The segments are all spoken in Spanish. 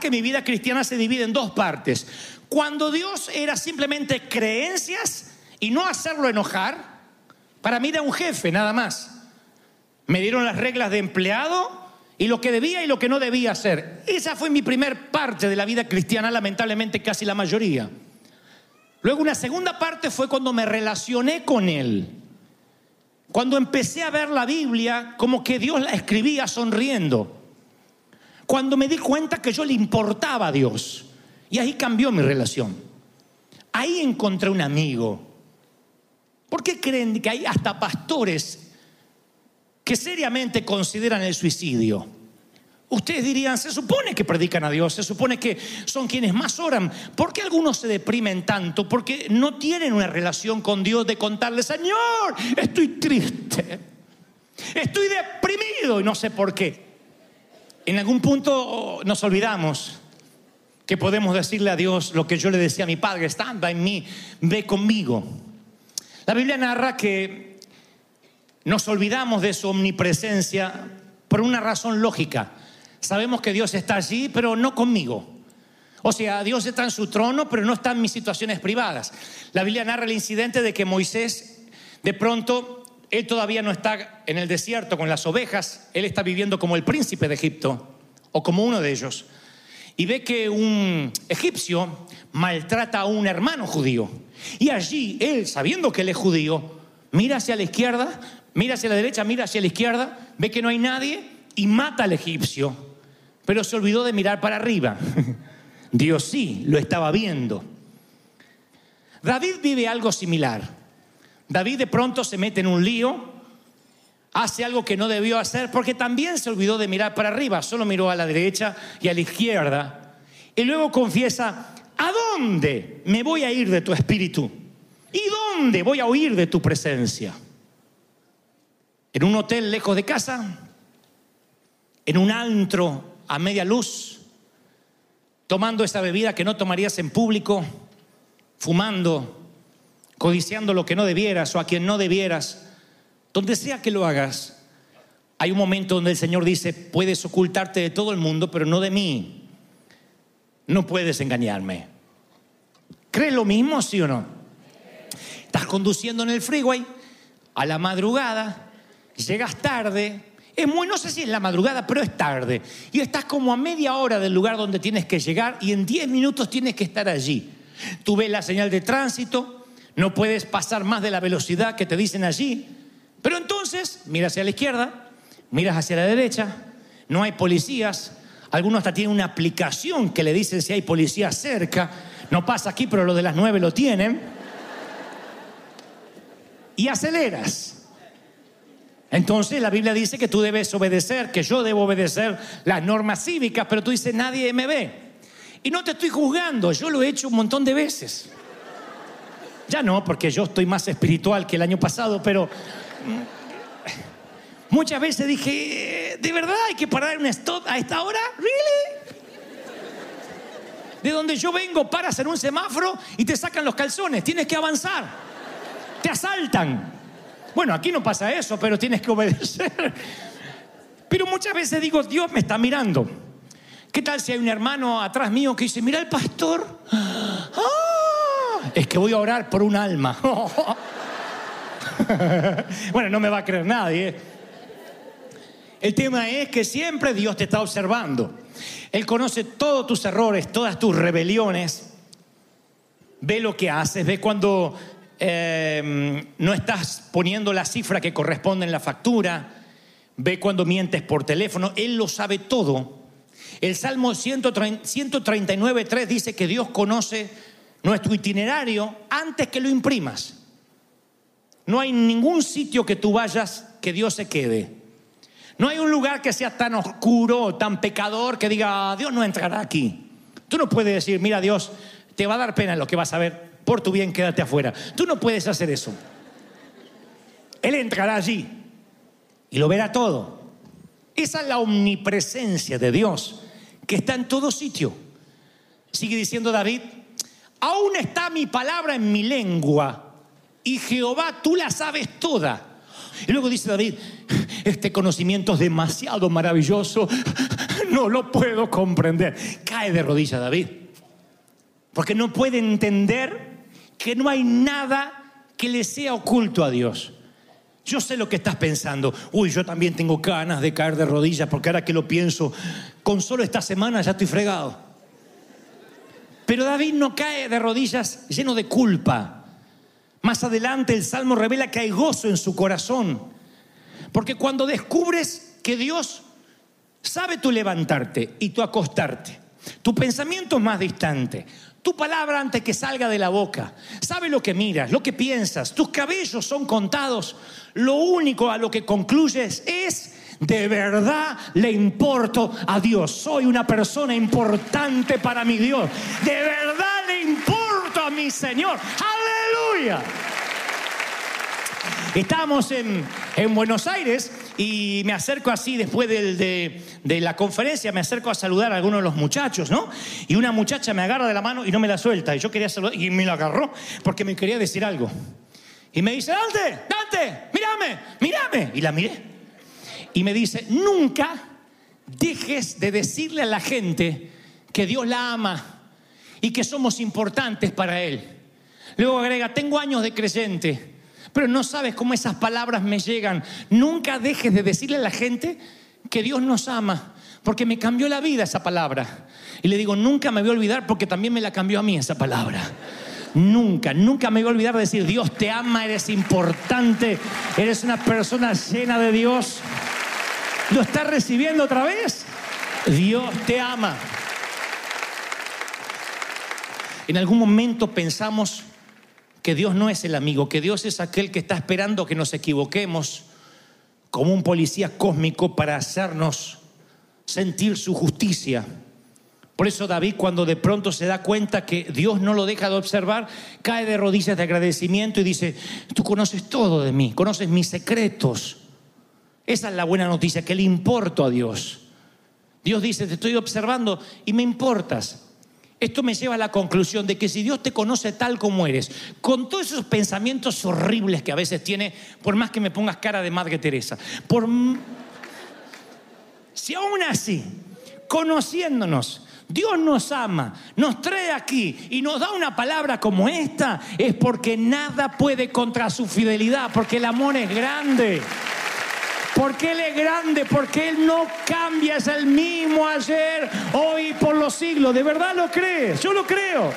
que mi vida cristiana se divide en dos partes. Cuando Dios era simplemente creencias y no hacerlo enojar, para mí era un jefe nada más. Me dieron las reglas de empleado y lo que debía y lo que no debía hacer. Esa fue mi primer parte de la vida cristiana, lamentablemente casi la mayoría. Luego una segunda parte fue cuando me relacioné con Él. Cuando empecé a ver la Biblia como que Dios la escribía sonriendo. Cuando me di cuenta que yo le importaba a Dios. Y ahí cambió mi relación. Ahí encontré un amigo. ¿Por qué creen que hay hasta pastores que seriamente consideran el suicidio? Ustedes dirían, se supone que predican a Dios, se supone que son quienes más oran. ¿Por qué algunos se deprimen tanto? Porque no tienen una relación con Dios de contarle, Señor, estoy triste, estoy deprimido y no sé por qué. En algún punto nos olvidamos que podemos decirle a Dios lo que yo le decía a mi padre, estanda en mí, ve conmigo. La Biblia narra que nos olvidamos de su omnipresencia por una razón lógica. Sabemos que Dios está allí, pero no conmigo. O sea, Dios está en su trono, pero no está en mis situaciones privadas. La Biblia narra el incidente de que Moisés, de pronto, él todavía no está en el desierto con las ovejas, él está viviendo como el príncipe de Egipto, o como uno de ellos. Y ve que un egipcio maltrata a un hermano judío. Y allí, él, sabiendo que él es judío, mira hacia la izquierda, mira hacia la derecha, mira hacia la izquierda, ve que no hay nadie y mata al egipcio. Pero se olvidó de mirar para arriba. Dios sí lo estaba viendo. David vive algo similar. David de pronto se mete en un lío, hace algo que no debió hacer porque también se olvidó de mirar para arriba, solo miró a la derecha y a la izquierda. Y luego confiesa, ¿a dónde me voy a ir de tu espíritu? ¿Y dónde voy a huir de tu presencia? ¿En un hotel lejos de casa? ¿En un antro a media luz? ¿Tomando esa bebida que no tomarías en público? ¿Fumando? Codiciando lo que no debieras o a quien no debieras, donde sea que lo hagas, hay un momento donde el Señor dice, puedes ocultarte de todo el mundo, pero no de mí. No puedes engañarme. ¿Crees lo mismo, sí o no? Estás conduciendo en el freeway a la madrugada, llegas tarde, es muy, no sé si es la madrugada, pero es tarde. Y estás como a media hora del lugar donde tienes que llegar y en 10 minutos tienes que estar allí. Tú ves la señal de tránsito, no puedes pasar más de la velocidad que te dicen allí. Pero entonces miras hacia la izquierda, miras hacia la derecha, no hay policías. Algunos hasta tienen una aplicación que le dicen si hay policía cerca. No pasa aquí, pero lo de las nueve lo tienen. Y aceleras. Entonces la Biblia dice que tú debes obedecer, que yo debo obedecer las normas cívicas, pero tú dices, nadie me ve. Y no te estoy juzgando, yo lo he hecho un montón de veces. Ya no, porque yo estoy más espiritual que el año pasado, pero mm, muchas veces dije, ¿de verdad hay que parar un stop a esta hora? ¿Really? De donde yo vengo, paras en un semáforo y te sacan los calzones, tienes que avanzar, te asaltan. Bueno, aquí no pasa eso, pero tienes que obedecer. Pero muchas veces digo, Dios me está mirando. ¿Qué tal si hay un hermano atrás mío que dice, mira el pastor? ¡Ah! Es que voy a orar por un alma. bueno, no me va a creer nadie. El tema es que siempre Dios te está observando. Él conoce todos tus errores, todas tus rebeliones. Ve lo que haces, ve cuando eh, no estás poniendo la cifra que corresponde en la factura, ve cuando mientes por teléfono. Él lo sabe todo. El Salmo 139.3 dice que Dios conoce nuestro itinerario antes que lo imprimas. No hay ningún sitio que tú vayas que Dios se quede. No hay un lugar que sea tan oscuro, tan pecador, que diga, Dios no entrará aquí. Tú no puedes decir, mira Dios, te va a dar pena lo que vas a ver, por tu bien quédate afuera. Tú no puedes hacer eso. Él entrará allí y lo verá todo. Esa es la omnipresencia de Dios que está en todo sitio. Sigue diciendo David, aún está mi palabra en mi lengua y Jehová tú la sabes toda. Y luego dice David, este conocimiento es demasiado maravilloso, no lo puedo comprender. Cae de rodillas David, porque no puede entender que no hay nada que le sea oculto a Dios. Yo sé lo que estás pensando. Uy, yo también tengo ganas de caer de rodillas porque ahora que lo pienso, con solo esta semana ya estoy fregado. Pero David no cae de rodillas lleno de culpa. Más adelante el Salmo revela que hay gozo en su corazón. Porque cuando descubres que Dios sabe tu levantarte y tu acostarte, tu pensamiento es más distante, tu palabra antes que salga de la boca, sabe lo que miras, lo que piensas, tus cabellos son contados, lo único a lo que concluyes es de verdad le importo a Dios. Soy una persona importante para mi Dios. De verdad le importo a mi Señor. Aleluya. Estábamos en, en Buenos Aires y me acerco así después de, de la conferencia, me acerco a saludar a algunos de los muchachos, ¿no? Y una muchacha me agarra de la mano y no me la suelta. Y yo quería saludar y me la agarró porque me quería decir algo. Y me dice, Dante, Dante, mírame, mírame. Y la miré. Y me dice, nunca dejes de decirle a la gente que Dios la ama y que somos importantes para Él. Luego agrega, tengo años de creyente, pero no sabes cómo esas palabras me llegan. Nunca dejes de decirle a la gente que Dios nos ama, porque me cambió la vida esa palabra. Y le digo, nunca me voy a olvidar porque también me la cambió a mí esa palabra. Nunca, nunca me voy a olvidar de decir, Dios te ama, eres importante, eres una persona llena de Dios. ¿Lo estás recibiendo otra vez? Dios te ama. En algún momento pensamos que Dios no es el amigo, que Dios es aquel que está esperando que nos equivoquemos como un policía cósmico para hacernos sentir su justicia. Por eso David cuando de pronto se da cuenta que Dios no lo deja de observar, cae de rodillas de agradecimiento y dice, tú conoces todo de mí, conoces mis secretos. Esa es la buena noticia, que le importo a Dios. Dios dice, te estoy observando y me importas. Esto me lleva a la conclusión de que si Dios te conoce tal como eres, con todos esos pensamientos horribles que a veces tiene, por más que me pongas cara de Madre Teresa, por si aún así, conociéndonos, Dios nos ama, nos trae aquí y nos da una palabra como esta, es porque nada puede contra su fidelidad, porque el amor es grande. Porque Él es grande, porque Él no cambia, es el mismo ayer, hoy por los siglos. ¿De verdad lo crees? Yo lo creo.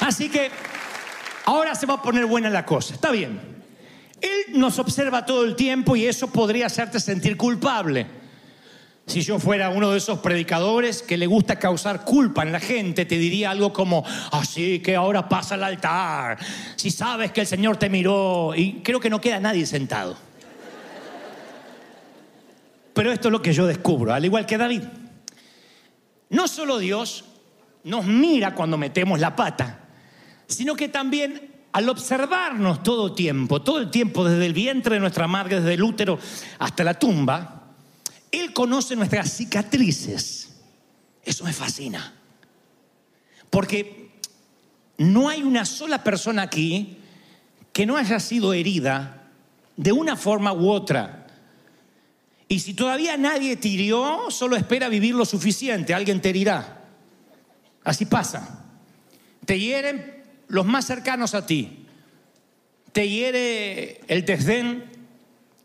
Así que ahora se va a poner buena la cosa. Está bien. Él nos observa todo el tiempo y eso podría hacerte sentir culpable. Si yo fuera uno de esos predicadores que le gusta causar culpa en la gente, te diría algo como, así que ahora pasa al altar, si sabes que el Señor te miró, y creo que no queda nadie sentado. Pero esto es lo que yo descubro, al igual que David. No solo Dios nos mira cuando metemos la pata, sino que también al observarnos todo tiempo, todo el tiempo desde el vientre de nuestra madre, desde el útero hasta la tumba, Él conoce nuestras cicatrices. Eso me fascina. Porque no hay una sola persona aquí que no haya sido herida de una forma u otra. Y si todavía nadie te hirió, solo espera vivir lo suficiente, alguien te herirá. Así pasa. Te hieren los más cercanos a ti. Te hiere el desdén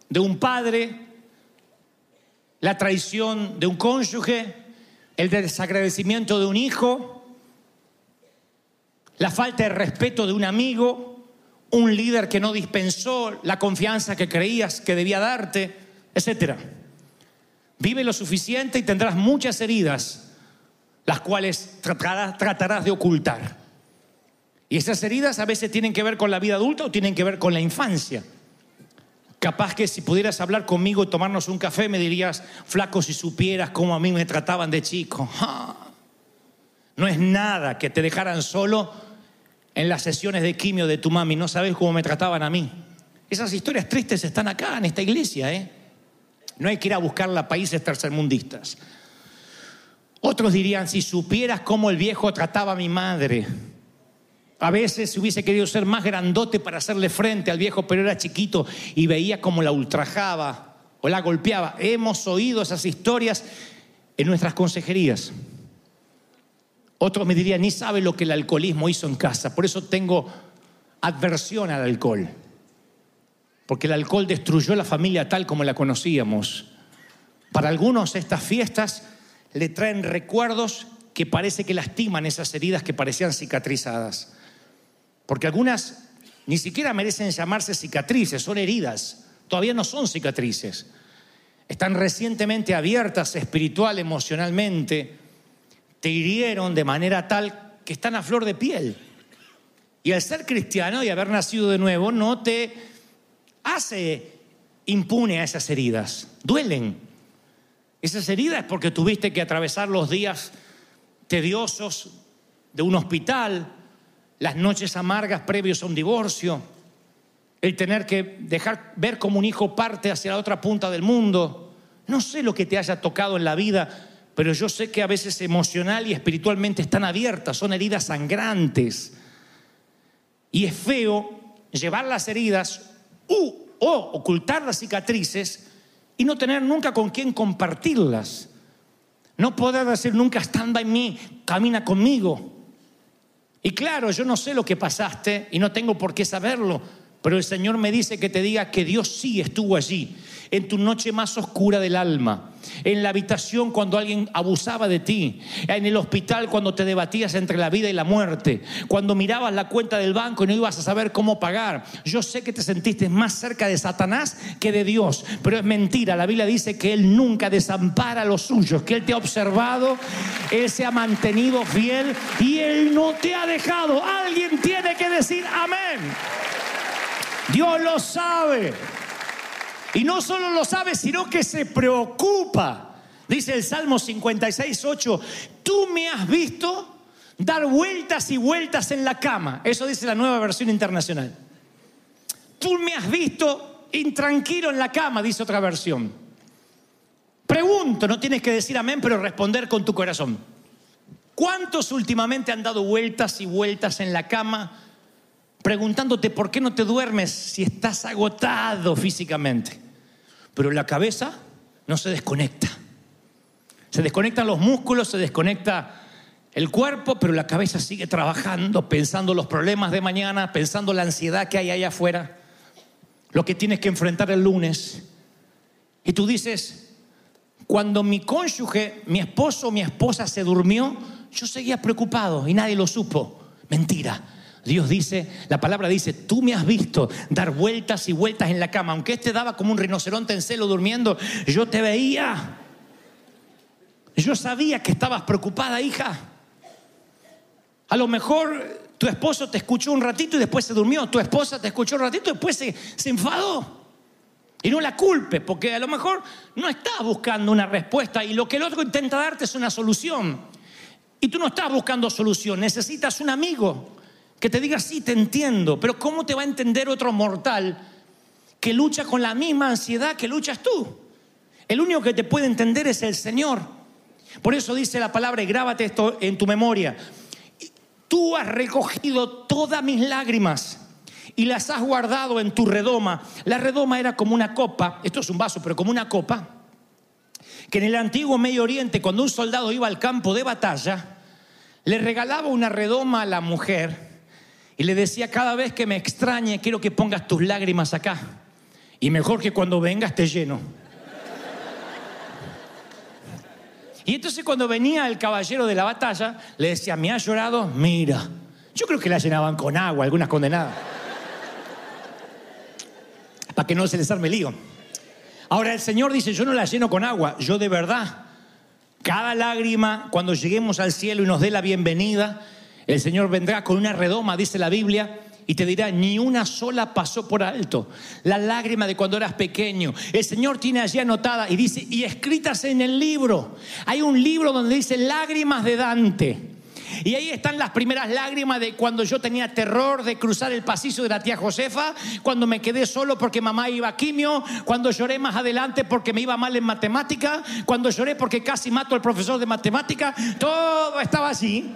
de un padre, la traición de un cónyuge, el desagradecimiento de un hijo, la falta de respeto de un amigo, un líder que no dispensó la confianza que creías que debía darte, etc. Vive lo suficiente y tendrás muchas heridas, las cuales tratarás, de ocultar. Y esas heridas a veces tienen que ver con la vida adulta o tienen que ver con la infancia. Capaz que si pudieras hablar conmigo y tomarnos un café, me dirías, flaco, si supieras cómo a mí me trataban de chico. No es nada que te dejaran solo en las sesiones de quimio de tu mami. No sabes cómo me trataban a mí. Esas historias tristes están acá, en esta iglesia. ¿eh? No hay que ir a buscarla a países tercermundistas. Otros dirían, si supieras cómo el viejo trataba a mi madre. A veces hubiese querido ser más grandote para hacerle frente al viejo, pero era chiquito y veía cómo la ultrajaba o la golpeaba. Hemos oído esas historias en nuestras consejerías. Otros me dirían, ni sabe lo que el alcoholismo hizo en casa, por eso tengo adversión al alcohol. Porque el alcohol destruyó la familia tal como la conocíamos. Para algunos estas fiestas le traen recuerdos que parece que lastiman esas heridas que parecían cicatrizadas. Porque algunas ni siquiera merecen llamarse cicatrices, son heridas, todavía no son cicatrices. Están recientemente abiertas espiritual, emocionalmente, te hirieron de manera tal que están a flor de piel. Y al ser cristiano y haber nacido de nuevo no te hace impune a esas heridas, duelen. Esas heridas es porque tuviste que atravesar los días tediosos de un hospital, las noches amargas previos a un divorcio, el tener que dejar ver como un hijo parte hacia la otra punta del mundo. No sé lo que te haya tocado en la vida, pero yo sé que a veces emocional y espiritualmente están abiertas, son heridas sangrantes. Y es feo llevar las heridas u, o ocultar las cicatrices y no tener nunca con quién compartirlas. No poder decir nunca, stand by me, camina conmigo. Y claro, yo no sé lo que pasaste y no tengo por qué saberlo, pero el Señor me dice que te diga que Dios sí estuvo allí, en tu noche más oscura del alma, en la habitación cuando alguien abusaba de ti, en el hospital cuando te debatías entre la vida y la muerte, cuando mirabas la cuenta del banco y no ibas a saber cómo pagar. Yo sé que te sentiste más cerca de Satanás que de Dios, pero es mentira. La Biblia dice que Él nunca desampara a los suyos, que Él te ha observado, Él se ha mantenido fiel y Él no te ha dejado. Alguien tiene que decir amén. Dios lo sabe. Y no solo lo sabe, sino que se preocupa. Dice el Salmo 56, 8, tú me has visto dar vueltas y vueltas en la cama. Eso dice la nueva versión internacional. Tú me has visto intranquilo en la cama, dice otra versión. Pregunto, no tienes que decir amén, pero responder con tu corazón. ¿Cuántos últimamente han dado vueltas y vueltas en la cama preguntándote por qué no te duermes si estás agotado físicamente. Pero la cabeza no se desconecta. Se desconectan los músculos, se desconecta el cuerpo, pero la cabeza sigue trabajando, pensando los problemas de mañana, pensando la ansiedad que hay allá afuera, lo que tienes que enfrentar el lunes. Y tú dices, cuando mi cónyuge, mi esposo o mi esposa se durmió, yo seguía preocupado y nadie lo supo. Mentira. Dios dice, la palabra dice, tú me has visto dar vueltas y vueltas en la cama, aunque este daba como un rinoceronte en celo durmiendo, yo te veía. Yo sabía que estabas preocupada, hija. A lo mejor tu esposo te escuchó un ratito y después se durmió, tu esposa te escuchó un ratito y después se, enfadó. Y no la culpes, porque a lo mejor no estás buscando una respuesta y lo que el otro intenta darte es una solución. Y tú no estás buscando solución, necesitas un amigo que te diga, sí, te entiendo, pero ¿cómo te va a entender otro mortal que lucha con la misma ansiedad que luchas tú? El único que te puede entender es el Señor. Por eso dice la palabra, y grábate esto en tu memoria. Tú has recogido todas mis lágrimas y las has guardado en tu redoma. La redoma era como una copa, esto es un vaso, pero como una copa, que en el antiguo Medio Oriente, cuando un soldado iba al campo de batalla, le regalaba una redoma a la mujer y le decía, cada vez que me extrañe, quiero que pongas tus lágrimas acá. Y mejor que cuando vengas esté lleno. Y entonces cuando venía el caballero de la batalla, le decía, ¿me ha llorado? Mira. Yo creo que la llenaban con agua, algunas condenadas. Para que no se les arme lío. Ahora el Señor dice, yo no la lleno con agua, yo de verdad. Cada lágrima, cuando lleguemos al cielo y nos dé la bienvenida, el Señor vendrá con una redoma, dice la Biblia, y te dirá, ni una sola pasó por alto. La lágrima de cuando eras pequeño. El Señor tiene allí anotada y dice, y escritas en el libro. Hay un libro donde dice lágrimas de Dante. Y ahí están las primeras lágrimas de cuando yo tenía terror de cruzar el pasillo de la tía Josefa, cuando me quedé solo porque mamá iba a quimio, cuando lloré más adelante porque me iba mal en matemática, cuando lloré porque casi mato al profesor de matemática, todo estaba así.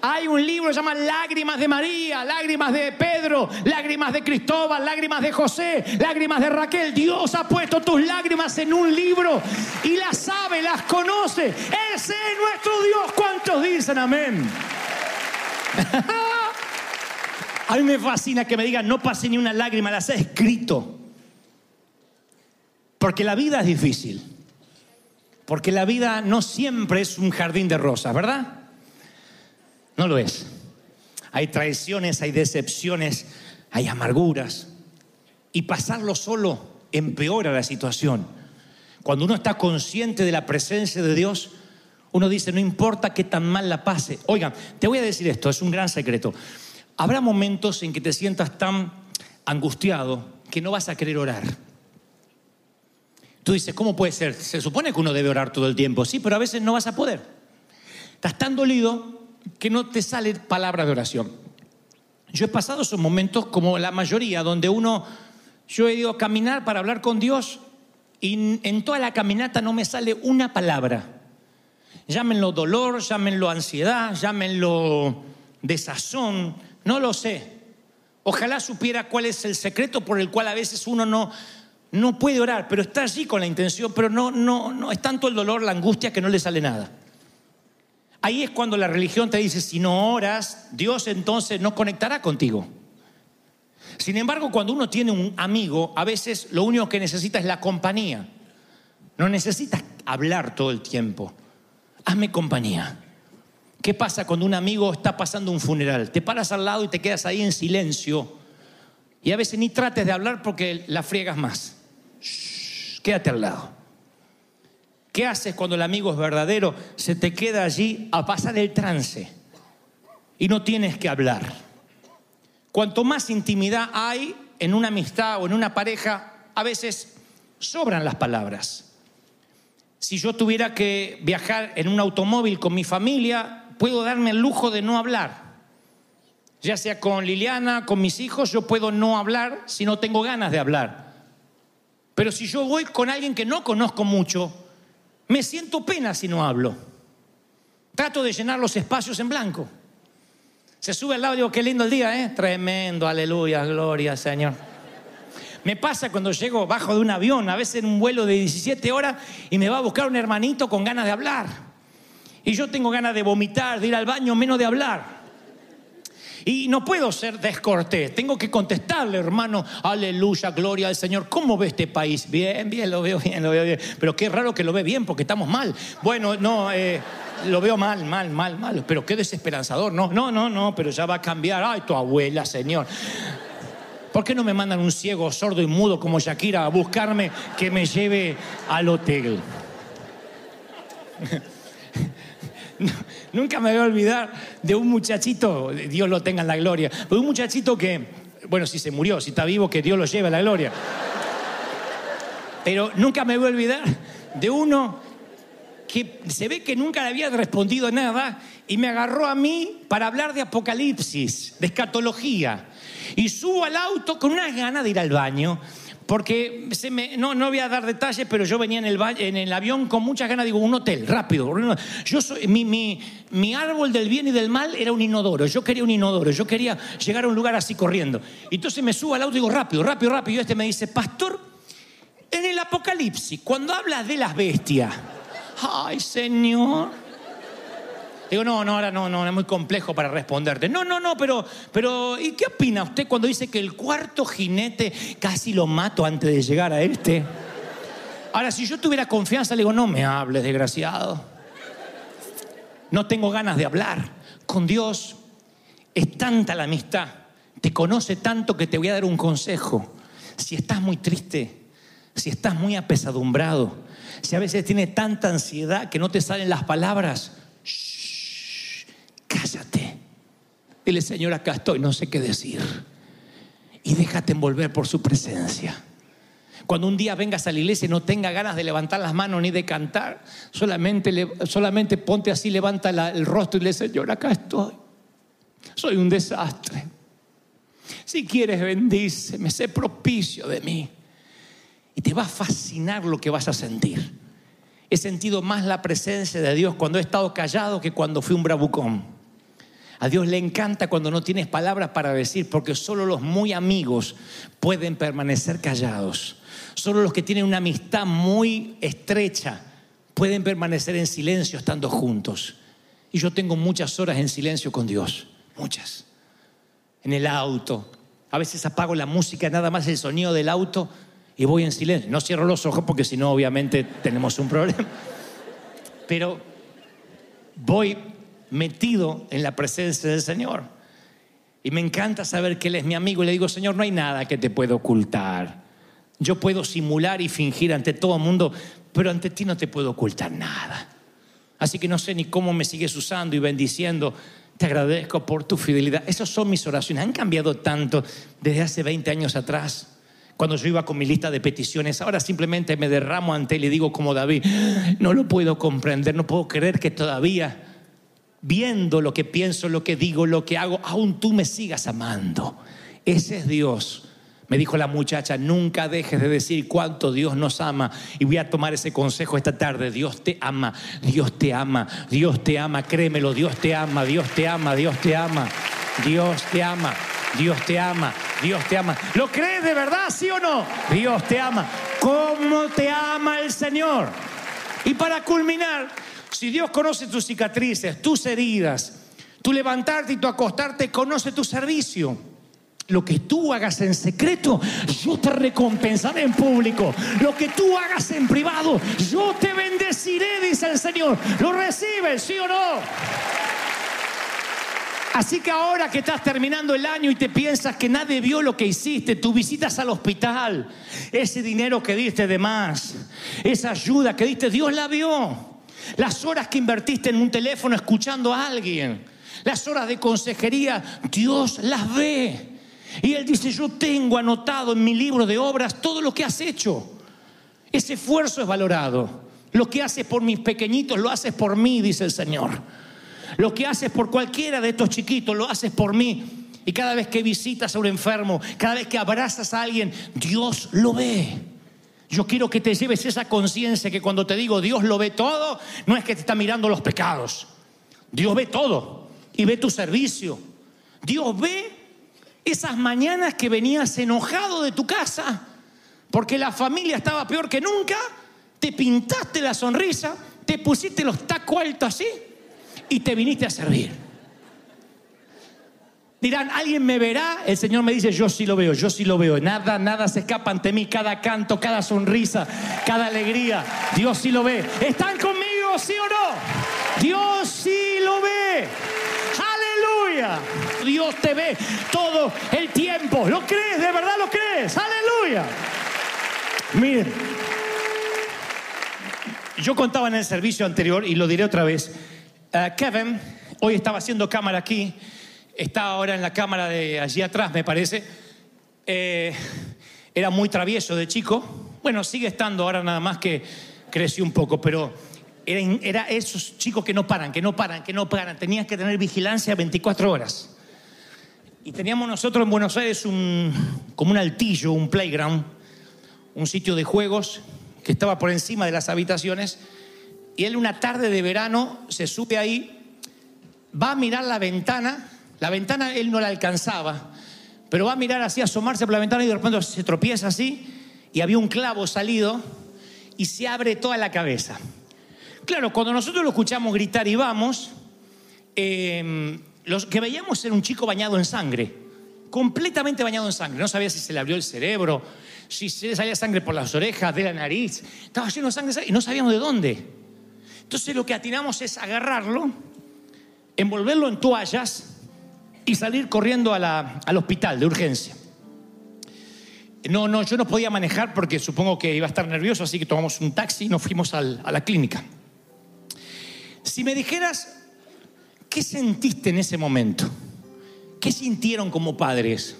Hay un libro que se llama Lágrimas de María, Lágrimas de Pedro, Lágrimas de Cristóbal, Lágrimas de José, Lágrimas de Raquel. Dios ha puesto tus lágrimas en un libro y las sabe, las conoce. Ese es nuestro Dios. ¿Cuántos dicen amén? A mí me fascina que me digan, no pase ni una lágrima, las he escrito. Porque la vida es difícil. Porque la vida no siempre es un jardín de rosas, ¿verdad? No lo es. Hay traiciones, hay decepciones, hay amarguras. Y pasarlo solo empeora la situación. Cuando uno está consciente de la presencia de Dios, uno dice, no importa qué tan mal la pase. Oigan, te voy a decir esto, es un gran secreto. Habrá momentos en que te sientas tan angustiado que no vas a querer orar. Tú dices, ¿cómo puede ser? Se supone que uno debe orar todo el tiempo, sí, pero a veces no vas a poder. Estás tan dolido que no te sale palabra de oración. Yo he pasado esos momentos como la mayoría, donde uno, yo he ido a caminar para hablar con Dios y en toda la caminata no me sale una palabra. Llámenlo dolor, llámenlo ansiedad, llámenlo desazón, no lo sé. Ojalá supiera cuál es el secreto por el cual a veces uno no, no puede orar, pero está allí con la intención, pero no, no, no es tanto el dolor, la angustia que no le sale nada. Ahí es cuando la religión te dice, si no oras, Dios entonces no conectará contigo. Sin embargo, cuando uno tiene un amigo, a veces lo único que necesita es la compañía. No necesitas hablar todo el tiempo. Hazme compañía. ¿Qué pasa cuando un amigo está pasando un funeral? Te paras al lado y te quedas ahí en silencio. Y a veces ni trates de hablar porque la friegas más. Shh, quédate al lado. ¿Qué haces cuando el amigo es verdadero? Se te queda allí a pasar el trance y no tienes que hablar. Cuanto más intimidad hay en una amistad o en una pareja, a veces sobran las palabras. Si yo tuviera que viajar en un automóvil con mi familia, puedo darme el lujo de no hablar. Ya sea con Liliana, con mis hijos, yo puedo no hablar si no tengo ganas de hablar. Pero si yo voy con alguien que no conozco mucho, me siento pena si no hablo. Trato de llenar los espacios en blanco. Se sube al lado y digo, qué lindo el día, ¿eh? Tremendo, aleluya, gloria, Señor. Me pasa cuando llego bajo de un avión, a veces en un vuelo de 17 horas, y me va a buscar un hermanito con ganas de hablar. Y yo tengo ganas de vomitar, de ir al baño, menos de hablar. Y no puedo ser descortés, tengo que contestarle, hermano, aleluya, gloria al Señor. ¿Cómo ve este país? Bien, bien, lo veo bien, lo veo bien. Pero qué raro que lo ve bien, porque estamos mal. Bueno, no, eh, lo veo mal, mal, mal, mal. Pero qué desesperanzador. No, no, no, no, pero ya va a cambiar. Ay, tu abuela, Señor. ¿Por qué no me mandan un ciego, sordo y mudo como Shakira a buscarme que me lleve al hotel? Nunca me voy a olvidar de un muchachito, Dios lo tenga en la gloria, pero un muchachito que, bueno, si se murió, si está vivo, que Dios lo lleve a la gloria. Pero nunca me voy a olvidar de uno que se ve que nunca le había respondido nada y me agarró a mí para hablar de apocalipsis, de escatología. Y subo al auto con unas ganas de ir al baño porque no, no voy a dar detalles, pero yo venía en el, avión con muchas ganas, digo, un hotel, rápido. Yo mi, mi, mi, árbol del bien y del mal era un inodoro. Yo quería un inodoro, yo quería llegar a un lugar así corriendo. Entonces me subo al auto y digo, rápido, rápido, rápido. Y este me dice, pastor, en el Apocalipsis, cuando hablas de las bestias, ay Señor, Digo, no, no, ahora no, no, es muy complejo para responderte. No, no, no, pero, pero, ¿y qué opina usted cuando dice que el cuarto jinete casi lo mato antes de llegar a este? Ahora, si yo tuviera confianza, le digo, no me hables, desgraciado. No tengo ganas de hablar. Con Dios es tanta la amistad, te conoce tanto que te voy a dar un consejo. Si estás muy triste, si estás muy apesadumbrado, si a veces tienes tanta ansiedad que no te salen las palabras, shh, cállate. Dile, Señor, acá estoy, no sé qué decir. Y déjate envolver por su presencia. Cuando un día vengas a la iglesia y no tenga ganas de levantar las manos ni de cantar, solamente, solamente ponte así, levanta el rostro y le Señor, acá estoy. Soy un desastre. Si quieres, bendíceme, sé propicio de mí. Y te va a fascinar lo que vas a sentir. He sentido más la presencia de Dios cuando he estado callado que cuando fui un bravucón. A Dios le encanta cuando no tienes palabras para decir, porque solo los muy amigos pueden permanecer callados. Solo los que tienen una amistad muy estrecha pueden permanecer en silencio estando juntos. Y yo tengo muchas horas en silencio con Dios, muchas. En el auto. A veces apago la música, nada más el sonido del auto y voy en silencio. No cierro los ojos porque si no, obviamente tenemos un problema. Pero voy metido en la presencia del Señor. Y me encanta saber que Él es mi amigo. Y le digo, Señor, no hay nada que te pueda ocultar. Yo puedo simular y fingir ante todo el mundo, pero ante ti no te puedo ocultar nada. Así que no sé ni cómo me sigues usando y bendiciendo. Te agradezco por tu fidelidad. Esas son mis oraciones. Han cambiado tanto desde hace 20 años atrás. Cuando yo iba con mi lista de peticiones, ahora simplemente me derramo ante él y digo como David, no lo puedo comprender, no puedo creer que todavía, viendo lo que pienso, lo que digo, lo que hago, aún tú me sigas amando. Ese es Dios. Me dijo la muchacha, nunca dejes de decir cuánto Dios nos ama. Y voy a tomar ese consejo esta tarde. Dios te ama, Dios te ama, Dios te ama, créemelo, Dios te ama, Dios te ama, Dios te ama, Dios te ama, Dios te ama, Dios te ama. ¿Lo crees de verdad, sí o no? Dios te ama. ¿Cómo te ama el Señor? Y para culminar, si Dios conoce tus cicatrices, tus heridas, tu levantarte y tu acostarte, conoce tu servicio. Lo que tú hagas en secreto, yo te recompensaré en público. Lo que tú hagas en privado, yo te bendeciré, dice el Señor. ¿Lo recibes, sí o no? Así que ahora que estás terminando el año y te piensas que nadie vio lo que hiciste, tú visitas al hospital, ese dinero que diste de más, esa ayuda que diste, Dios la vio. Las horas que invertiste en un teléfono escuchando a alguien, las horas de consejería, Dios las ve. Y Él dice, yo tengo anotado en mi libro de obras todo lo que has hecho. Ese esfuerzo es valorado. Lo que haces por mis pequeñitos, lo haces por mí, dice el Señor. Lo que haces por cualquiera de estos chiquitos, lo haces por mí. Y cada vez que visitas a un enfermo, cada vez que abrazas a alguien, Dios lo ve. Yo quiero que te lleves esa conciencia que cuando te digo Dios lo ve todo, no es que te está mirando los pecados. Dios ve todo y ve tu servicio. Dios ve esas mañanas que venías enojado de tu casa porque la familia estaba peor que nunca, te pintaste la sonrisa, te pusiste los tacos altos así y te viniste a servir. Dirán, ¿alguien me verá? El Señor me dice, yo sí lo veo, yo sí lo veo. Nada, nada se escapa ante mí, cada canto, cada sonrisa, cada alegría. Dios sí lo ve. ¿Están conmigo, sí o no? Dios sí lo ve. Aleluya. Dios te ve todo el tiempo. ¿Lo crees? ¿De verdad lo crees? Aleluya. Miren, yo contaba en el servicio anterior y lo diré otra vez. Eh, Kevin hoy estaba haciendo cámara aquí, está ahora en la cámara de allí atrás, me parece. Eh, era muy travieso de chico. Bueno, sigue estando ahora nada más que creció un poco, pero era, era esos chicos que no paran, que no paran, que no paran. Tenías que tener vigilancia 24 horas. Y teníamos nosotros en Buenos Aires un, como un altillo, un playground, un sitio de juegos que estaba por encima de las habitaciones. Y él una tarde de verano se sube ahí, va a mirar la ventana, la ventana él no la alcanzaba, pero va a mirar así, asomarse por la ventana y de repente se tropieza así y había un clavo salido y se abre toda la cabeza. Claro, cuando nosotros lo escuchamos gritar y vamos, eh, lo que veíamos era un chico bañado en sangre, completamente bañado en sangre. No sabía si se le abrió el cerebro, si se le salía sangre por las orejas, de la nariz. Estaba lleno de sangre y no sabíamos de dónde. Entonces lo que atinamos es agarrarlo, envolverlo en toallas y salir corriendo al hospital de urgencia. No, no, yo no podía manejar porque supongo que iba a estar nervioso, así que tomamos un taxi y nos fuimos a la clínica. Si me dijeras, ¿qué sentiste en ese momento? ¿Qué sintieron como padres?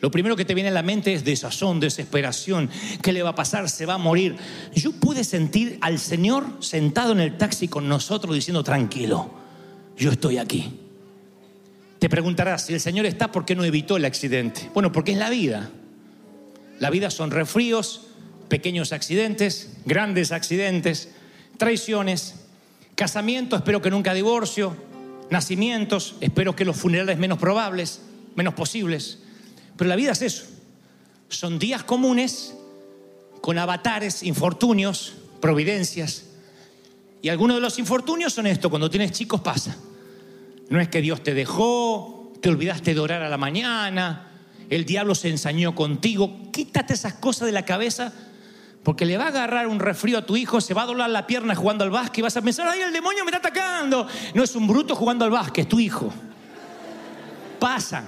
Lo primero que te viene a la mente es desazón, desesperación. ¿Qué le va a pasar? Se va a morir. Yo pude sentir al Señor sentado en el taxi con nosotros diciendo, tranquilo, yo estoy aquí. Te preguntarás, si el Señor está, ¿por qué no evitó el accidente? Bueno, porque es la vida. La vida son refríos, pequeños accidentes, grandes accidentes, traiciones, casamiento, espero que nunca divorcio, nacimientos, espero que los funerales menos probables, menos posibles. Pero la vida es eso. Son días comunes con avatares, infortunios, providencias. Y algunos de los infortunios son esto, cuando tienes chicos pasa. No es que Dios te dejó, te olvidaste de orar a la mañana, el diablo se ensañó contigo. Quítate esas cosas de la cabeza porque le va a agarrar un resfrío a tu hijo, se va a doblar la pierna jugando al básquet y vas a pensar, ay, el demonio me está atacando. No es un bruto jugando al básquet, es tu hijo. Pasa.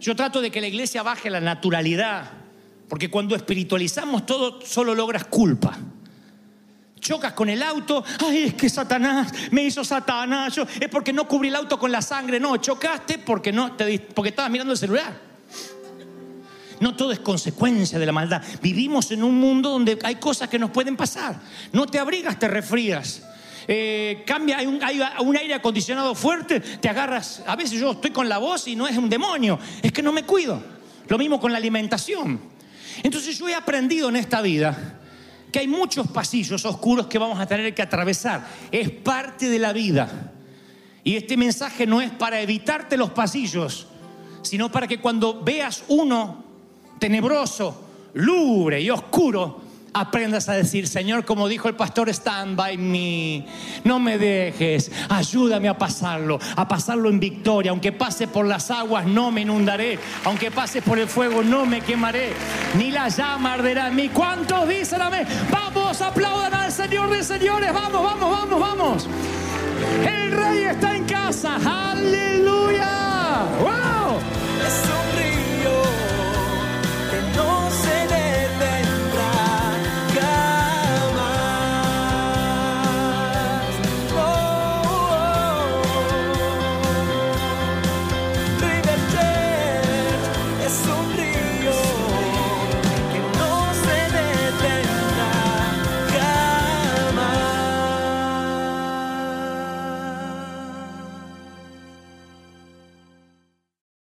Yo trato de que la iglesia baje la naturalidad, porque cuando espiritualizamos todo solo logras culpa. Chocas con el auto, ay, es que Satanás me hizo Satanás, yo- es porque no cubrí el auto con la sangre, no, chocaste porque no te porque estabas mirando el celular. No todo es consecuencia de la maldad. Vivimos en un mundo donde hay cosas que nos pueden pasar. No te abrigas, te resfrías. Eh, cambia, hay un, hay un aire acondicionado fuerte, te agarras. A veces yo estoy con la voz y no es un demonio, es que no me cuido. Lo mismo con la alimentación. Entonces yo he aprendido en esta vida que hay muchos pasillos oscuros que vamos a tener que atravesar. Es parte de la vida. Y este mensaje no es para evitarte los pasillos, sino para que cuando veas uno tenebroso, lúgubre y oscuro, aprendas a decir, Señor, como dijo el pastor, stand by me, no me dejes, ayúdame a pasarlo, a pasarlo en victoria, aunque pase por las aguas no me inundaré, aunque pase por el fuego no me quemaré, ni la llama arderá en mí. ¿Cuántos dicen amén? Vamos, aplaudan al Señor de señores, vamos, vamos, vamos, vamos. El rey está en casa, aleluya. ¡Wow!